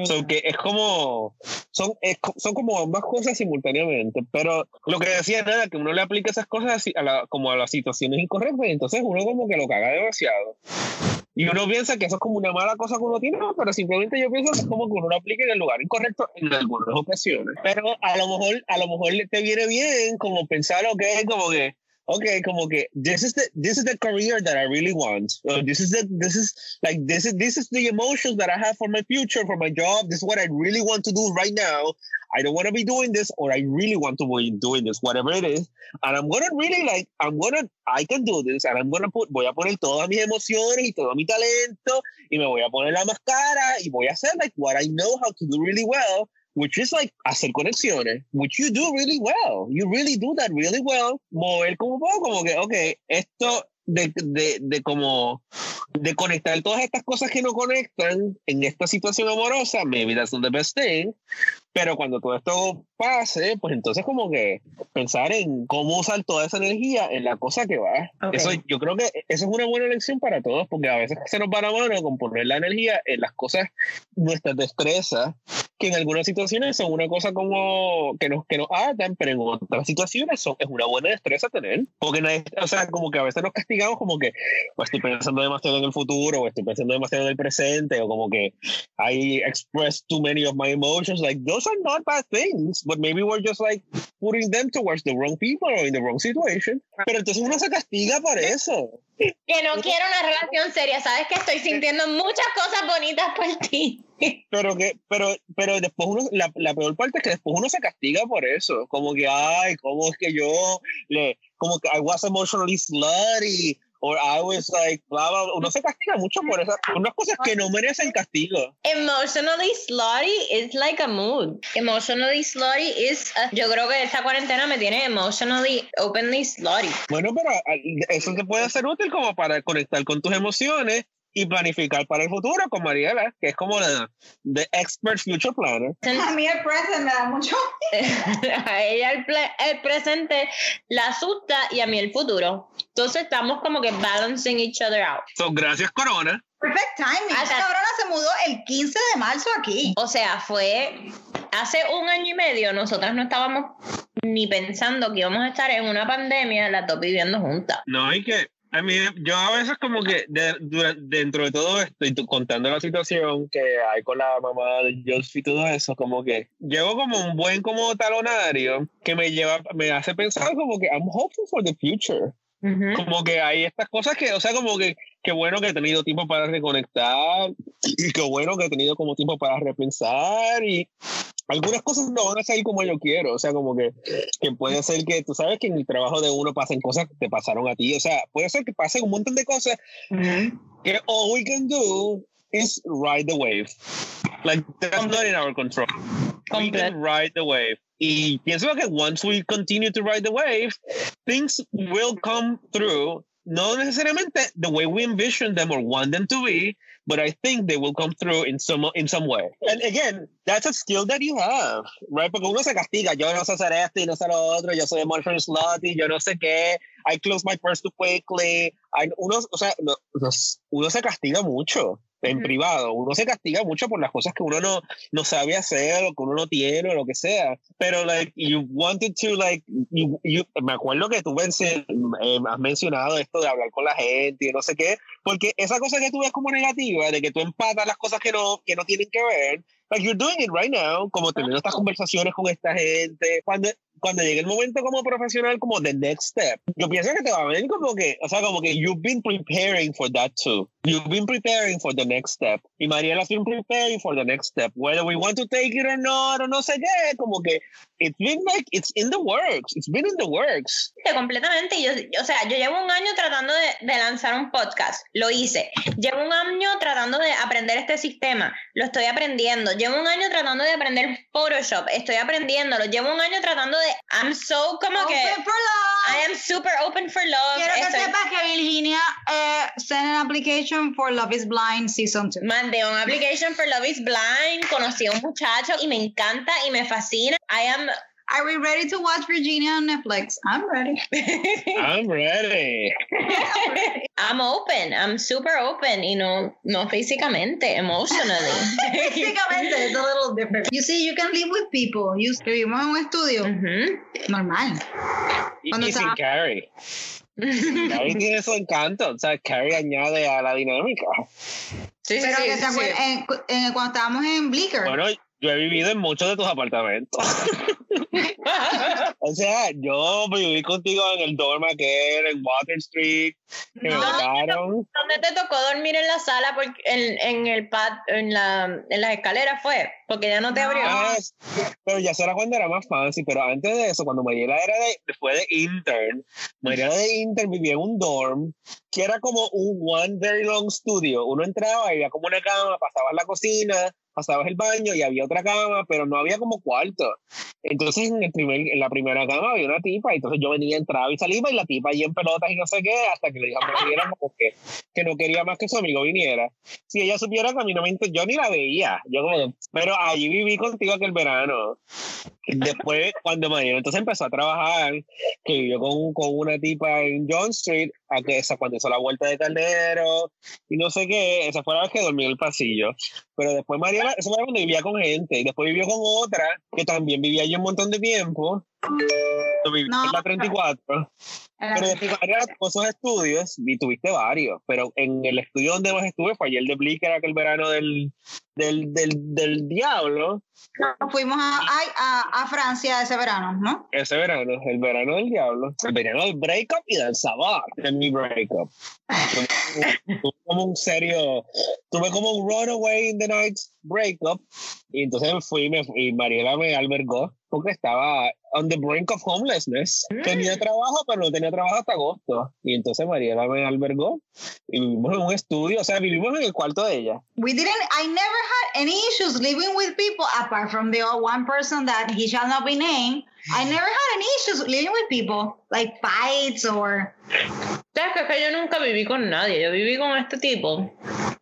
So que es como, son, es son como ambas cosas simultáneamente, pero lo que decía nada, que uno le aplica esas cosas a la- como a las situaciones incorrectas y entonces uno como que lo caga demasiado. Y uno piensa que eso es como una mala cosa que uno tiene, pero simplemente yo pienso que es como que uno lo aplica en el lugar incorrecto en algunas ocasiones. Pero a lo mejor, a lo mejor te viene bien como pensar, ok, como que, okay, como que this is the this is the career that I really want. Uh, this is the this is like this is this is the emotions that I have for my future, for my job. This is what I really want to do right now. I don't want to be doing this, or I really want to be doing this, whatever it is. And I'm gonna really like I'm gonna I can do this, and I'm gonna put voy a poner todas mis emociones y todo mi talento y me voy a poner la máscara y voy a hacer like what I know how to do really well which is like hacer conexiones, which you do really well. You really do that really well. Mover como un poco, como que, ok, esto de, de, de como de conectar todas estas cosas que no conectan en esta situación amorosa, maybe that's not the best thing. Pero cuando todo esto pase, pues entonces como que pensar en cómo usar toda esa energía en la cosa que va. Ok. Eso, yo creo que eso es una buena lección para todos, porque a veces se nos va la mano con poner la energía en las cosas, nuestras destrezas, que en algunas situaciones son una cosa como que nos, que nos atan, pero en otras situaciones son, es una buena destreza tener. Porque nadie, o sea, como que a veces nos castigamos como que o estoy pensando demasiado en el futuro, o estoy pensando demasiado en el presente, o como que I express too many of my emotions. Like, those are not bad things, but maybe we're just like putting them towards the wrong people or in the wrong situation. Pero entonces uno se castiga por eso. Que no quiero una relación seria. Sabes que estoy sintiendo muchas cosas bonitas por ti. Pero que, pero, pero después uno, la, la peor parte es que después uno se castiga por eso. Como que, ay, cómo es que yo le, como que I was emotionally slutty, or I was like, bla, bla, bla. Uno se castiga mucho por esas, unas cosas que no merecen castigo. Emotionally slutty is like a mood. Emotionally slutty is. a- yo creo que esta cuarentena me tiene emotionally openly slutty. Bueno, pero ah, eso te puede ser útil como para conectar con tus emociones y planificar para el futuro con Mariela, que es como la the expert future planner. A mí el present me da mucho. a ella el, el presente la asusta y a mí el futuro. Entonces estamos como que balancing each other out. So, gracias, Corona. Perfect timing. Esa está- cabrona se mudó el 15 de marzo aquí. O sea, fue hace un año y medio, nosotras no estábamos ni pensando que íbamos a estar en una pandemia las dos viviendo juntas. No, hay que, a mí, yo a veces como que de- dura- dentro de todo esto y contando la situación que hay con la mamá de Josh y todo eso, como que llevo como un buen como talonario que me lleva, me hace pensar como que I'm hopeful for the future. Ujú. Como que hay estas cosas que, o sea, como que qué bueno que he tenido tiempo para reconectar y qué bueno que he tenido como tiempo para repensar y algunas cosas no van a salir como yo quiero, o sea, como que, que puede ser que tú sabes que en el trabajo de uno pasen cosas que te pasaron a ti, o sea, puede ser que pasen un montón de cosas que all we can do is ride the wave. Like, that's not in our control. We can ride the wave. Y pienso que once we continue to ride the wave, things will come through. No necesariamente the way we envision them or want them to be, but I think they will come through in some in some way. And again, that's a skill that you have, right? Porque uno se castiga, yo no sé hacer esto y no sé lo otro, yo soy emotional slutty, yo no sé qué, I close my purse too quickly. I, uno, o sea, no, uno se castiga mucho en privado. Uno se castiga mucho por las cosas que uno no, no sabe hacer o que uno no tiene o lo que sea. Pero, like, you wanted to, like, you, you, me acuerdo que tú eh, has mencionado esto de hablar con la gente y no sé qué, porque esa cosa que tú ves como negativa, de que tú empatas las cosas que no, que no tienen que ver, like you're doing it right now, como teniendo estas conversaciones con esta gente. Cuando, cuando llegue el momento como profesional, como the next step, yo pienso que te va a venir como que, o sea, como que you've been preparing for that too. You've been preparing for the next step. Y Mariela has been preparing for the next step. Whether we want to take it or not, o no sé qué, como que it's been like, it's in the works. It's been in the works. Completamente. Yo, o sea, yo llevo un año tratando de, de lanzar un podcast. Lo hice. Llevo un año tratando de aprender este sistema. Lo estoy aprendiendo. Llevo un año tratando de aprender Photoshop. Estoy aprendiéndolo. Llevo un año tratando de I'm so como open que for love. I am super open for love. Quiero que Estoy- sepas que Virginia eh, sent an application for Love is Blind Season 2. Mandé un application for Love is Blind, conocí a un muchacho y me encanta y me fascina. I am Are we ready to watch Virginia on Netflix? I'm ready. I'm ready. I'm open, I'm super open y no no físicamente, emotionally. Básicamente, it's a little different. You see, you can live with people. You vivimos en un estudio Ujú. normal. Y, Cuando y sin Carrie. Carrie tiene su encanto. O sea, Carrie añade a la dinámica. Sí, sí, Pero sí, que te sí. acuerdas, en- en- cuando estábamos en Bleecker, Bueno, yo he vivido en muchos de tus apartamentos. O sea, yo viví contigo en el dorm aquel, en Water Street, que me No. botaron. ¿Dónde te tocó dormir en la sala porque en, en el pad, en la en las escaleras fue? Porque ya no te abrió. Ah, pero ya será cuando era más fancy, pero antes de eso, cuando Mariela era de, fue de intern, Mariela de intern vivía en un dorm que era como un one very long studio. Uno entraba había como una cama, pasabas la cocina, pasabas el baño y había otra cama, pero no había como cuarto. Entonces en, el primer, en la primera cama había una tipa, entonces yo venía, entraba y salía, y la tipa ahí en pelotas y no sé qué, hasta que le dije que, que no quería más que su amigo viniera. Si ella supiera que a mí no me yo ni la veía, yo como, pero allí viví contigo aquel verano. Después, cuando Mariela entonces empezó a trabajar, que vivió con, con una tipa en John Street, a que esa cuando hizo la vuelta de Caldero y no sé qué, esa fue la vez que dormí en el pasillo. Pero después Mariela, eso fue cuando vivía con gente, y después vivió con otra que también vivía allí un montón de tiempo. Viví No. en la 34. en la Pero después tuvo esos estudios y tuviste varios, pero en el estudio donde más estuve fue ayer de Blicker, aquel verano del, del, del, del diablo. Nos fuimos a, a, a- Francia ese verano, ¿no? Ese verano, el verano del diablo. El verano del breakup y del sabor mi breakup. Tuve como un serio, tuve como un runaway in the night breakup. Y entonces fui, me y Mariela me albergó porque estaba on the brink of homelessness. Tenía trabajo, pero no tenía trabajo hasta agosto. Y entonces Mariela me albergó y vivimos en un estudio, o sea, vivimos en el cuarto de ella. We didn't, I never had any issues living with people apart from the one person that he shall not be named. I never had any issues living with people, like fights or. ¿Sabes que, es que yo nunca viví con nadie? Yo viví con este tipo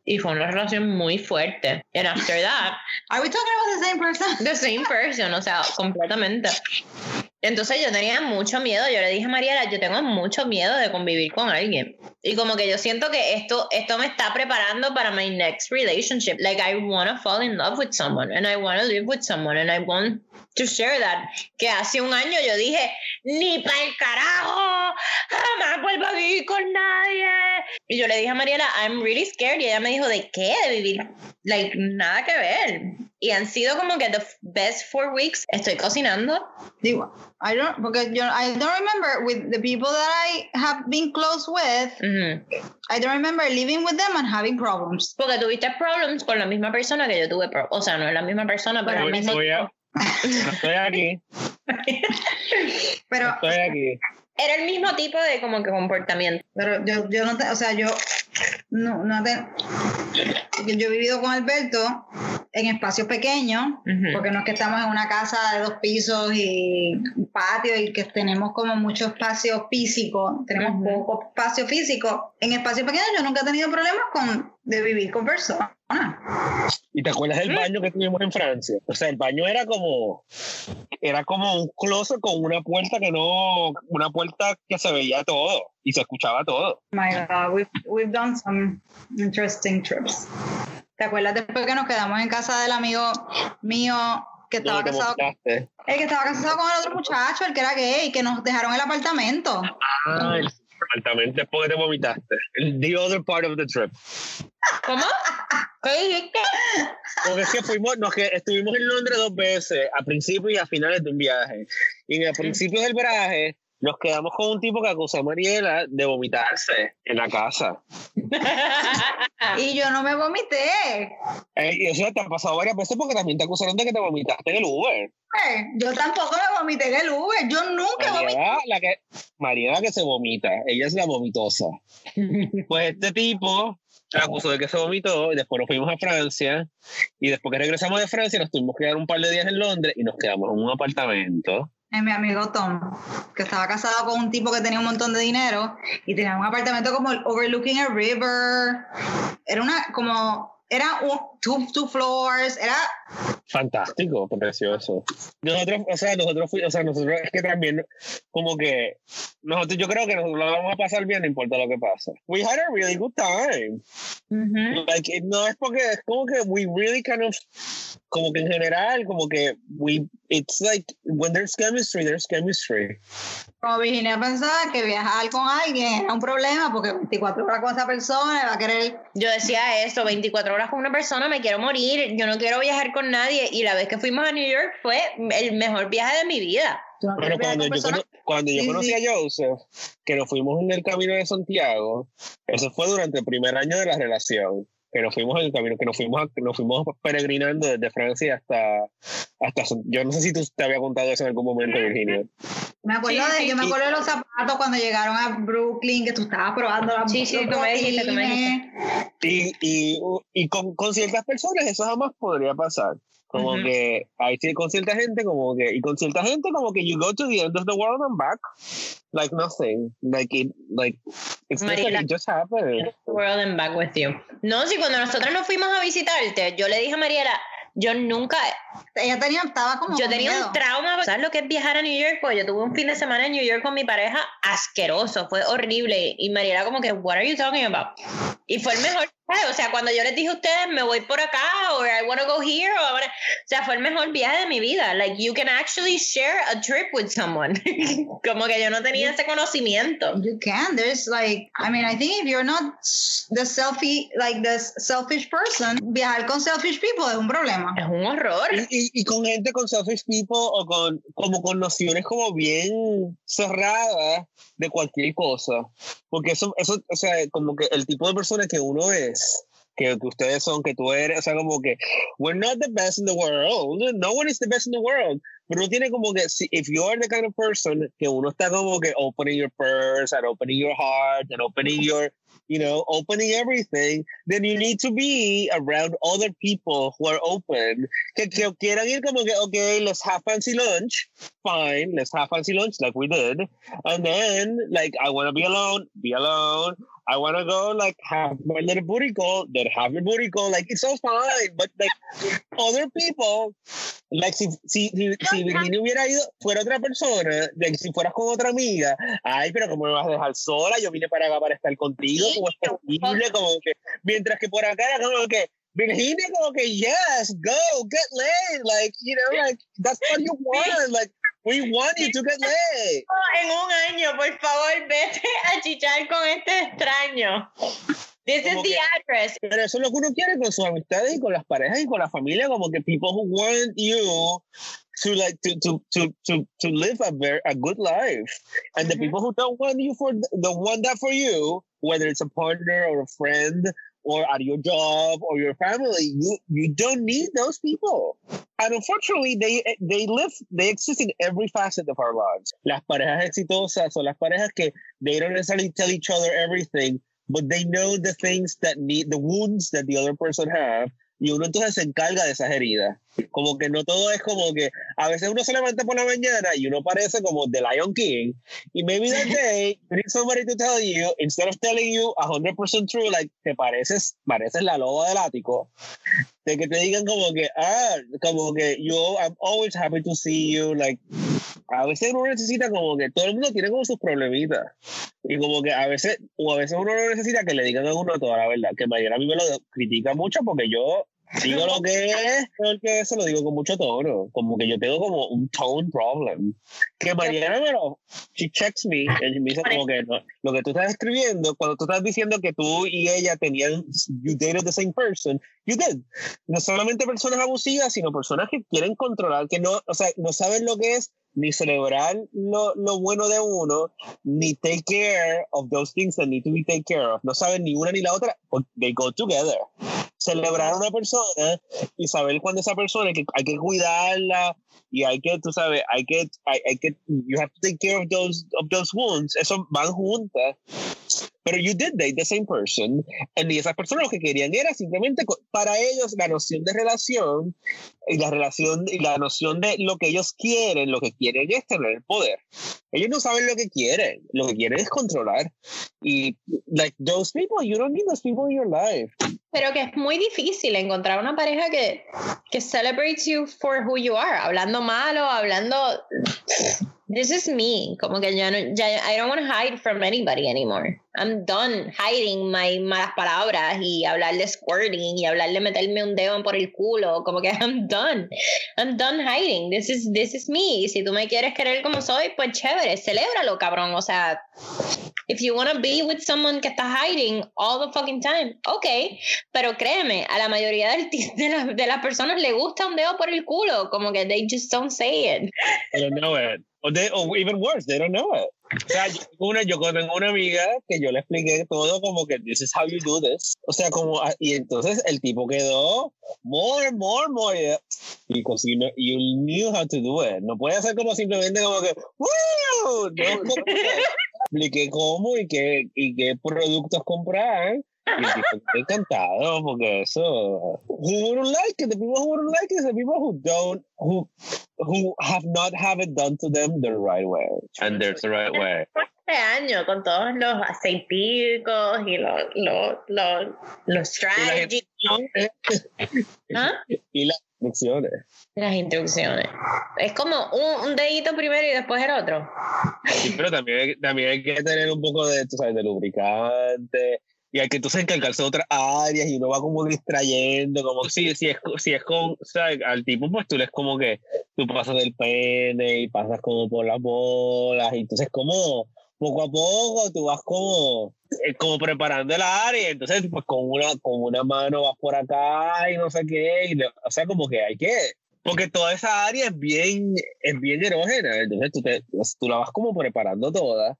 y fue una relación muy fuerte. And after that, Are we talking about the same person? the same person, o sea, completamente. Entonces yo tenía mucho miedo, yo le dije a Mariela, yo tengo mucho miedo de convivir con alguien. Y como que yo siento que esto, esto me está preparando para my next relationship. Like I want to fall in love with someone and I want to live with someone and I want to share that. Que hace un año yo dije, ni para el carajo, jamás vuelvo a vivir con nadie. Y yo le dije a Mariela, I'm really scared. Y ella me dijo, ¿de qué? De vivir. Like, nada que ver. Y han sido como que the best four weeks. Estoy cocinando. Digo, I don't, porque yo, I don't remember with the people that I have been close with, Ujú. I don't remember living with them and having problems. Porque tuviste problems con la misma persona que yo tuve. O sea, no es la misma persona, pero el mismo. voy a- no estoy aquí, Pero, estoy aquí. Era el mismo tipo de como que comportamiento. pero yo, yo no te, o sea, yo, no, no te, yo he vivido con Alberto en espacios pequeños, porque no es que estamos en una casa de dos pisos y un patio y que tenemos como mucho espacio físico, tenemos poco espacio físico. En espacios pequeños yo nunca he tenido problemas con de vivir con personas. ¿Y te acuerdas del baño que tuvimos en Francia? O sea, el baño era como era como un closet con una puerta que no una puerta que se veía todo y se escuchaba todo. My God, we've, we've done some interesting trips. ¿Te acuerdas después que nos quedamos en casa del amigo mío que estaba No, casado? El que estaba casado con el otro muchacho, el que era gay, que nos dejaron el apartamento. Ah, el apartamento después que te vomitaste. The other part of the trip. ¿Cómo? ¿Qué dijiste? Porque es que fuimos, nos que estuvimos en Londres dos veces, a principios y a finales de un viaje. Y a principios del viaje nos quedamos con un tipo que acusó a Mariela de vomitarse en la casa. Y yo no me vomité. Eh, y eso te ha pasado varias veces porque también te acusaron de que te vomitaste en el Uber. Eh, Yo tampoco me vomité en el Uber. Yo nunca vomité. Mariela, la que, Mariela que se vomita, ella es la vomitosa. Pues este tipo la acusó de que se vomitó y después nos fuimos a Francia y después que regresamos de Francia nos tuvimos que quedar un par de días en Londres y nos quedamos en un apartamento. Eh, mi amigo Tom, que estaba casado con un tipo que tenía un montón de dinero y tenía un apartamento como el overlooking a river. Era una, como, era un, two, two floors, era Fantástico, precioso. Nosotros, o sea, nosotros fuimos, o sea, nosotros es que también, como que, nosotros, yo creo que nosotros lo vamos a pasar bien, no importa lo que pase. We had a really good time. Ujú. Like, it- no es porque, es como que we really kind of, como que en general, como que we, it's like, when there's chemistry, there's chemistry. como Virginia pensaba que viajar con alguien era un problema porque 24 horas con esa persona va a querer. Yo decía eso, 24 horas con una persona, me quiero morir, yo no quiero viajar con nadie. Y la vez que fuimos a New York fue el mejor viaje de mi vida. no viajar cuando yo, cono- cuando yo Sí, conocí sí. a Joseph, que nos fuimos en el camino de Santiago, eso fue durante el primer año de la relación, que nos fuimos en el camino, que nos fuimos, a- nos fuimos peregrinando desde Francia hasta, hasta, yo no sé si tú te había contado eso en algún momento, Virginia. Me acuerdo Sí, de, sí, yo me sí. acuerdo de los zapatos cuando llegaron a Brooklyn, que tú estabas probando la Sí, sí, tú me dijiste, tú me dijiste. Y, y, y con, con ciertas personas eso jamás podría pasar. Como Ujú. que hay sí, con cierta gente como que y con cierta gente como que you go to the end of the world and back like nothing like it like it's Mariela. it just happened World and back with you. No, sí, cuando nosotros nos fuimos a visitarte, yo le dije a Mariela, yo nunca, Ella tenía, estaba como. yo tenía miedo. un trauma. ¿Sabes lo que es viajar a New York? Pues yo tuve un fin de semana en New York con mi pareja asqueroso, fue horrible. Y Mariela como que, what are you talking about? Y fue el mejor. O sea, cuando yo les dije a ustedes, me voy por acá, o I want to go here, o, I wanna- o sea, fue el mejor viaje de mi vida. Like, you can actually share a trip with someone. como que yo no tenía ese conocimiento. You can. There's like, I mean, I think if you're not the selfie, like the selfish person, viajar con selfish people es un problema. Es un horror. y, y, y con gente con selfish people o con como con nociones como bien cerradas de cualquier cosa. Porque eso eso o sea como que el tipo de persona que uno es que, que ustedes son, que tú eres, o sea, como que we're not the best in the world, no one is the best in the world, pero uno tiene como que, si, if you are the kind of person que uno está como que opening your purse and opening your heart and opening your, you know, opening everything, then you need to be around other people who are open, que, que quieran ir como que, okay, let's have fancy lunch, fine, let's have fancy lunch like we did, and then, like, I want to be alone, be alone, I want to go like have my little booty call, then have your booty call. Like it's all fine, but like other people, like si si si, si Virginia hubiera ido fuera otra persona, like, si fueras con otra amiga, ay, pero cómo me vas a dejar sola, yo vine para acá para estar contigo, Sí, como es posible, como que mientras que por acá era como que Virginia como que yes, go, get laid, like you know, like that's what you want, like we want you to get laid. en un año, por favor, vete a chichar con este extraño. This is the address. Pero eso es lo que uno quiere con sus amistades y con las parejas y con la familia, como que people who want you to like to to to to, to live a very a good life, and the Mhm. people who don't want you for don't want that for you, whether it's a partner or a friend or at your job or your family, you you don't need those people. And unfortunately, they they live they exist in every facet of our lives. Las parejas exitosas son las parejas que they don't necessarily tell each other everything, but they know the things that need the wounds that the other person have y uno entonces se encarga de esas heridas. Como que no todo es como que a veces uno se levanta por la mañana y uno parece como The Lion King. Y maybe that day need somebody to tell you, instead of telling you 100% true, like te pareces, pareces la loba del ático, de que te digan como que, ah, como que yo, I'm always happy to see you, like, a veces uno necesita como que todo el mundo tiene como sus problemitas. Y como que a veces, o a veces uno no necesita que le digan a uno toda la verdad. Que mañana a mí me lo critica mucho porque yo Digo lo que es, porque eso lo digo con mucho tono. Como que yo tengo como un tone problem. Que Mariana me lo. She checks me. Y me dice como que no, lo que tú estás escribiendo, cuando tú estás diciendo que tú y ella tenían. You dated the same person. You did. No solamente personas abusivas, sino personas que quieren controlar, que no, o sea, no saben lo que es ni celebrar lo, lo, bueno de uno, ni take care of those things that need to be taken care of. No saben ni una ni la otra, they go together celebrar a una persona y saber cuando esa persona hay que cuidarla y hay que, tú sabes, hay que, hay, hay que, you have to take care of those, of those wounds, eso van juntas. Pero you did date the same person, y esas personas lo que querían era simplemente para ellos la noción de relación y la relación y la noción de lo que ellos quieren, lo que quieren es tener el poder. Ellos no saben lo que quieren, lo que quieren es controlar. Y like those people, you don't need those people in your life. Pero que es muy difícil encontrar una pareja que, que celebrates you for who you are, hablando malo, hablando this is me. Como que ya no, ya, I don't want to hide from anybody anymore. I'm done hiding my malas palabras y hablar de squirting y hablar de meterme un dedo por el culo. Como que I'm done. I'm done hiding. This is, this is me. Si tú me quieres querer como soy, pues chévere, celébralo, cabrón. O sea, if you want to be with someone que está hiding all the fucking time, ok. Pero créeme, a la mayoría del, de, la, de las personas le gusta un dedo por el culo. Como que they just don't say it. I don't know it. O, they, or even worse, they don't know it. O sea, yo, una, yo tengo una amiga que yo le expliqué todo como que this is how you do this. O sea, como, ah, y entonces el tipo quedó more, more, more. Y cocina, you knew how to do it. No puede ser como simplemente como que, ¡Woo! No, expliqué cómo y qué, y qué productos comprar y el encantado porque eso. Who wouldn't like it? The people who wouldn't like it is the people who don't, who, who have not have it done to them the right way. And there's the right way. Este año con todos los aceiticos y los, los, los, los strategies. ¿Ah? Y las instrucciones. Las instrucciones. Es como un, un, dedito primero y después el otro. Sí, pero también, también hay que tener un poco de, tú sabes, de lubricante y hay que entonces encargarse de otras áreas y uno va como distrayendo, como si, si, es, si es con, o sea, al tipo pues tú le es como que tú pasas del pene y pasas como por las bolas y entonces como poco a poco tú vas como, eh, como preparando el área, entonces pues con una, con una mano vas por acá y no sé qué, y, o sea como que hay que porque toda esa área es bien, es bien erógena, entonces tú, te, tú la vas como preparando toda.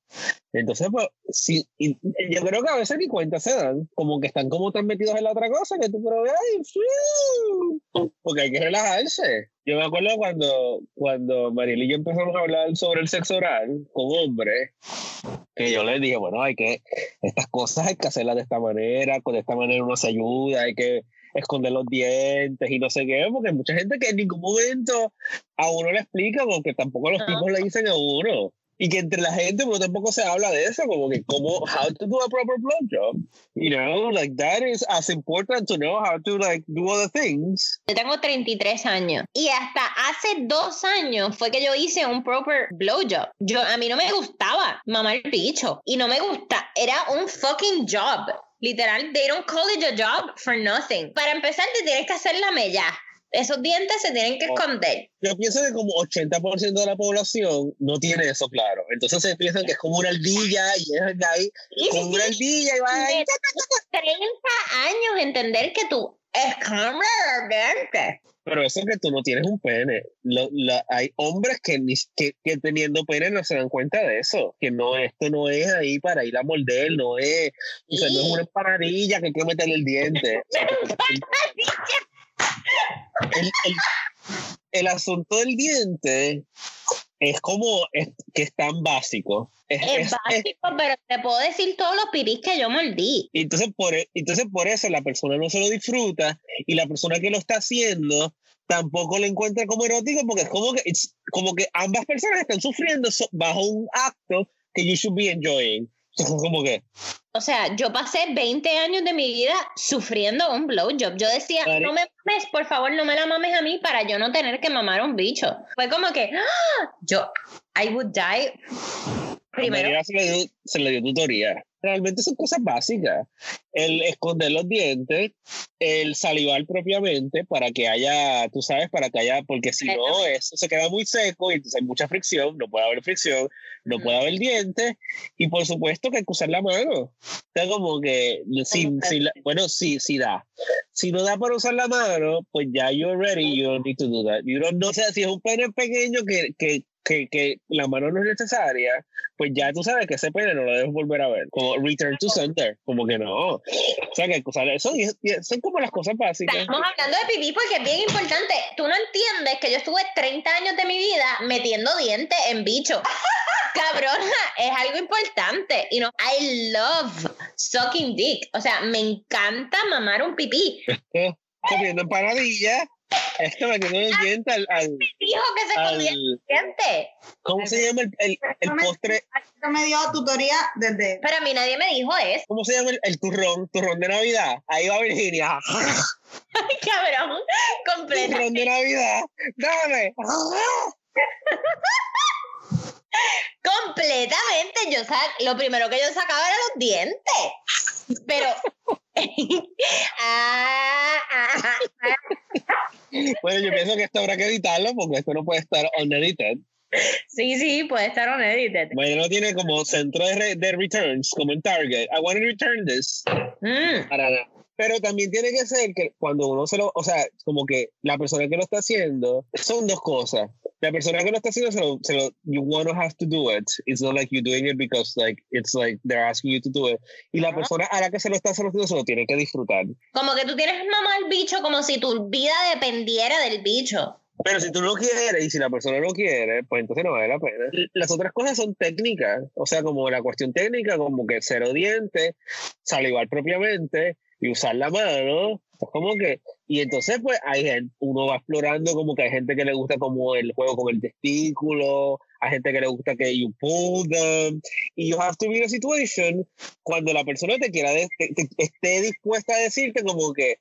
Entonces, pues, sí, yo creo que a veces ni cuenta se dan, como que están como tan metidos en la otra cosa que tú pero ay, porque hay que relajarse. Yo me acuerdo cuando, cuando Mariel y yo empezamos a hablar sobre el sexo oral con hombres, que yo les dije, bueno, hay que, estas cosas hay que hacerlas de esta manera, con esta manera uno se ayuda, hay que esconder los dientes y no sé qué, porque hay mucha gente que en ningún momento a uno le explica, porque tampoco los tipos le dicen a uno. Y que entre la gente uno tampoco se habla de eso, como que como how to do a proper blowjob. You know, like that is as important to know how to like do other things. Yo tengo 33 años y hasta hace dos años fue que yo hice un proper blowjob. Yo a mí no me gustaba mamar el bicho y no me gusta, era un fucking job. Literal, they don't call it a job for nothing. Para empezar, te tienes que hacer la mella. Esos dientes se tienen que esconder. Yo pienso que como 80% de la población no tiene eso claro. Entonces se piensan que es como una ardilla y es ahí como una ardilla y va ahí. 30 años entender que tú es como pero eso es que tú no tienes un pene. hay hombres que, que, que, teniendo pene no se dan cuenta de eso. Que no, esto no es ahí para ir a morder, no es, o sea, no es una empanadilla que hay que meterle el diente. el, el, el, asunto del diente es como es, que es tan básico. Es, básico, pero te puedo decir todos los pipis que yo mordí. Entonces por, e, entonces por eso la persona no se lo disfruta y la persona que lo está haciendo tampoco lo encuentra como erótico porque es como que, como que ambas personas están sufriendo bajo un acto que you should be enjoying. como que... O sea, yo pasé 20 años de mi vida sufriendo un blowjob. Yo decía, no me mames, por favor, no me la mames a mí para yo no tener que mamar un bicho. Fue como que, ¡ah! yo, I would die. Primero. Se le, dio, se le dio tutoría realmente son cosas básicas. El esconder los dientes, el salivar propiamente para que haya, tú sabes, para que haya, porque si no, eso se queda muy seco y entonces hay mucha fricción, no puede haber fricción, no puede haber dientes y por supuesto que hay que usar la mano. O sea, como que, si, bueno, sí, sí da. Si no da para usar la mano, pues ya you're ready, you don't need to do that. You don't, no sé, si es un pene pequeño que, que que, que, la mano no es necesaria, pues ya tú sabes que ese pene no lo debes volver a ver. Como return to center, como que no. O sea, que eso, son como las cosas básicas. Estamos hablando de pipí porque es bien importante. Tú no entiendes que yo estuve 30 años de mi vida metiendo dientes en bicho. Cabrona, es algo importante. Y no, I love sucking dick. O sea, me encanta mamar un pipí. comiendo empanadillas esto me quedó el diente al. al dijo que se al, el diente. ¿Cómo se llama el, el, el postre? Esto me dio tutoría desde. Pero a mí nadie me dijo eso. ¿Cómo se llama el, el turrón? Turrón de Navidad. Ahí va Virginia. Ay, cabrón. Completo. Turrón de Navidad. Dame. Completamente. Yo sac lo primero que yo sacaba eran los dientes. Pero. ah, ah, ah. Bueno, yo pienso que esto habrá que editarlo porque esto no puede estar unedited. Sí, sí, puede estar unedited. Bueno, no tiene como centro de, de, returns, como en Target. I want to return this. Mm. Para nada. Pero también tiene que ser que cuando uno se lo, o sea, como que la persona que lo está haciendo, son dos cosas. La persona que lo está haciendo, se lo, se lo, you want to have to do it. It's not like you're doing it because like, it's like they're asking you to do it. Y la persona a la que se lo está haciendo, se lo tiene que disfrutar. Como que tú tienes mamá al bicho como si tu vida dependiera del bicho. Pero si tú no quieres y si la persona no quiere, pues entonces no vale la pena. Las otras cosas son técnicas, o sea, como la cuestión técnica, como que cero dientes, salivar propiamente, y usar la mano. Es como que, y entonces pues hay gente, uno va explorando como que hay gente que le gusta como el juego con el testículo, hay gente que le gusta que you pull them, y you have to be in a situation cuando la persona te quiera, esté dispuesta a decirte como que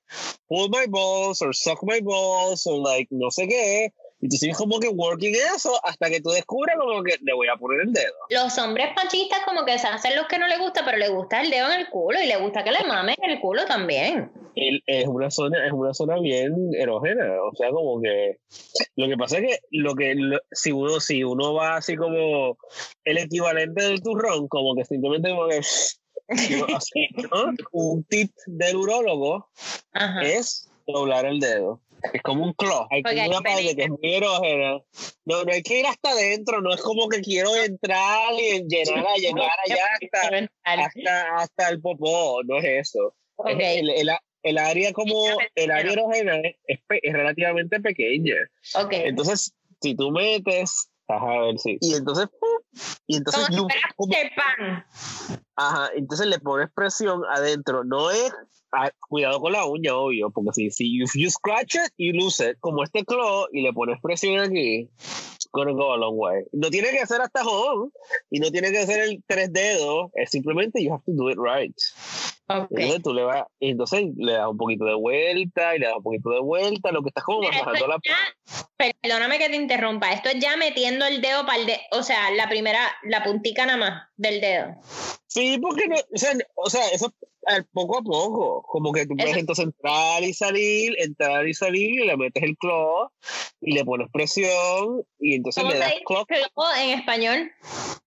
pull my balls, or suck my balls, o like no sé qué, y tú sigues como que working eso hasta que tú descubres como que le voy a poner el dedo. Los hombres machistas como que se hacen los que no les gusta, pero le gusta el dedo en el culo y le gusta que le mamen el culo también. es una zona, es una zona bien erógena, o sea, como que lo que pasa es que lo que si uno si uno va así como el equivalente del turrón, como que simplemente como que un tip del urólogo es doblar el dedo. Es como un claw. Hay una parte que es muy erógena. No, no hay que ir hasta adentro, no es como que quiero entrar y llenar a llegar allá hasta, hasta, el popó, no es eso. El, el, el, área como, el área erógena es, es, relativamente pequeña. Okay. Entonces, si tú metes, ajá, a ver si, y entonces, y entonces, como, pan. Ajá, entonces le pones presión adentro, no es Ah, cuidado con la uña, obvio, porque si, si you, you, scratch it, you lose it, como este claw, y le pones presión aquí, it's gonna go a long way. No tiene que ser hasta home, y no tiene que ser el tres dedos, es simplemente you have to do it right. Okay. Entonces tú le vas, entonces le das un poquito de vuelta y le das un poquito de vuelta, lo que estás como bajando la. perdóname que te interrumpa, esto es ya metiendo el dedo para el dedo, o sea, la primera, la puntica nada más del dedo. Sí, porque no, o sea, o sea eso poco a poco, como que tú puedes entonces entrar y salir, entrar y salir, y le metes el claw y le pones presión y entonces le das claw en español?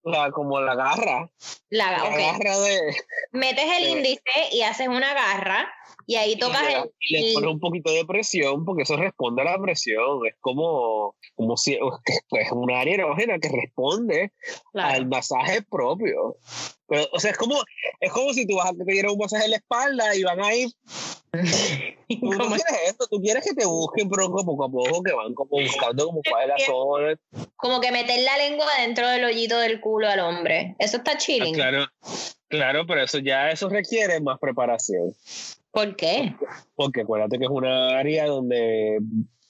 La, como la garra. La, garra de... Metes el índice y haces una garra y ahí tocas y le, el, y le pones un poquito de presión porque eso responde a la presión. Es como, como si es una área erógena que responde al masaje propio. Pero, o sea, es como, es como si tú vas a te dieran un masaje en la espalda y van ahí. Tú no quieres esto, tú quieres que te busquen, pero poco a poco, que van como buscando como cuál es la zona. Como que meter la lengua dentro del hoyito del culo al hombre. Eso está Ah, chilling. claro, claro, pero eso ya eso requiere más preparación. ¿Por qué? Porque acuérdate que es una área donde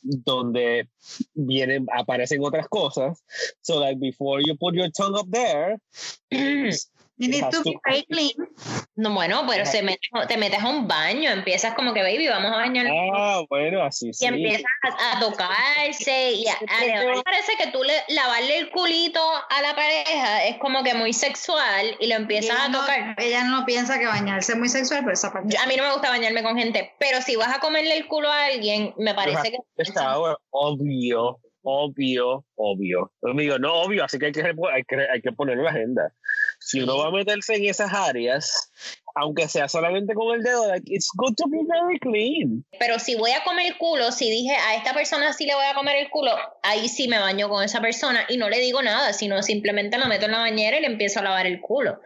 donde vienen aparecen otras cosas so like before you put your tongue up there You need to be very clean. No, bueno, pero se mete- te metes a un baño, empiezas como que, baby, vamos a bañar. ah bueno así Y sí empiezas a, a tocarse y a, a- me parece que tú le lavarle el culito a la pareja es como que muy sexual y lo empiezas ella, a no, tocar. ella no piensa que bañarse es muy sexual, pero esa parte. Yo- a mí no me gusta bañarme con gente, pero si vas a comerle el culo a alguien, me parece que está obvio obvio obvio amigo no obvio así que hay que hay que, hay que ponerlo en la agenda si uno va a meterse en esas áreas aunque sea solamente con el dedo like it's good to be very clean Pero si voy a comer culo, si dije a esta persona sí le voy a comer el culo, ahí sí me baño con esa persona y no le digo nada, sino simplemente me meto en la bañera y le empiezo a lavar el culo.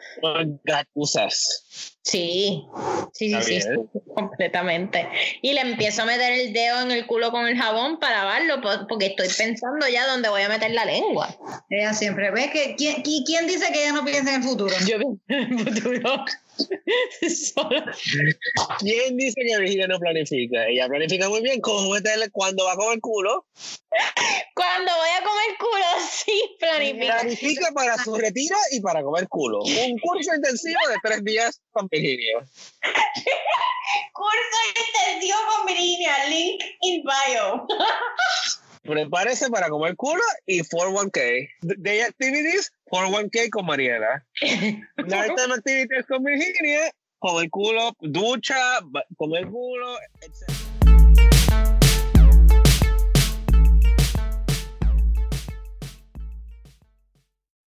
Gatuzas. Sí, sí, sí, sí, completamente. Y le empiezo a meter el dedo en el culo con el jabón para lavarlo, po- porque estoy pensando ya dónde voy a meter la lengua. Ella siempre ve que. ¿quién, y quién dice que ella no piensa en el futuro? Yo en el futuro. Solo- ¿Quién dice que Virginia no planifica? Ella planifica muy bien cómo cuando va a comer culo. Cuando voy a comer culo, sí, planifico. Planifica para su retiro y para comer culo. Un curso intensivo de tres días con Virginia. Curso intensivo con Virginia, link in bio. Prepárese para comer culo y 401k. Day activities, 401k con Mariela. Nighttime activities con Virginia, comer culo, ducha, ba- comer culo, etc.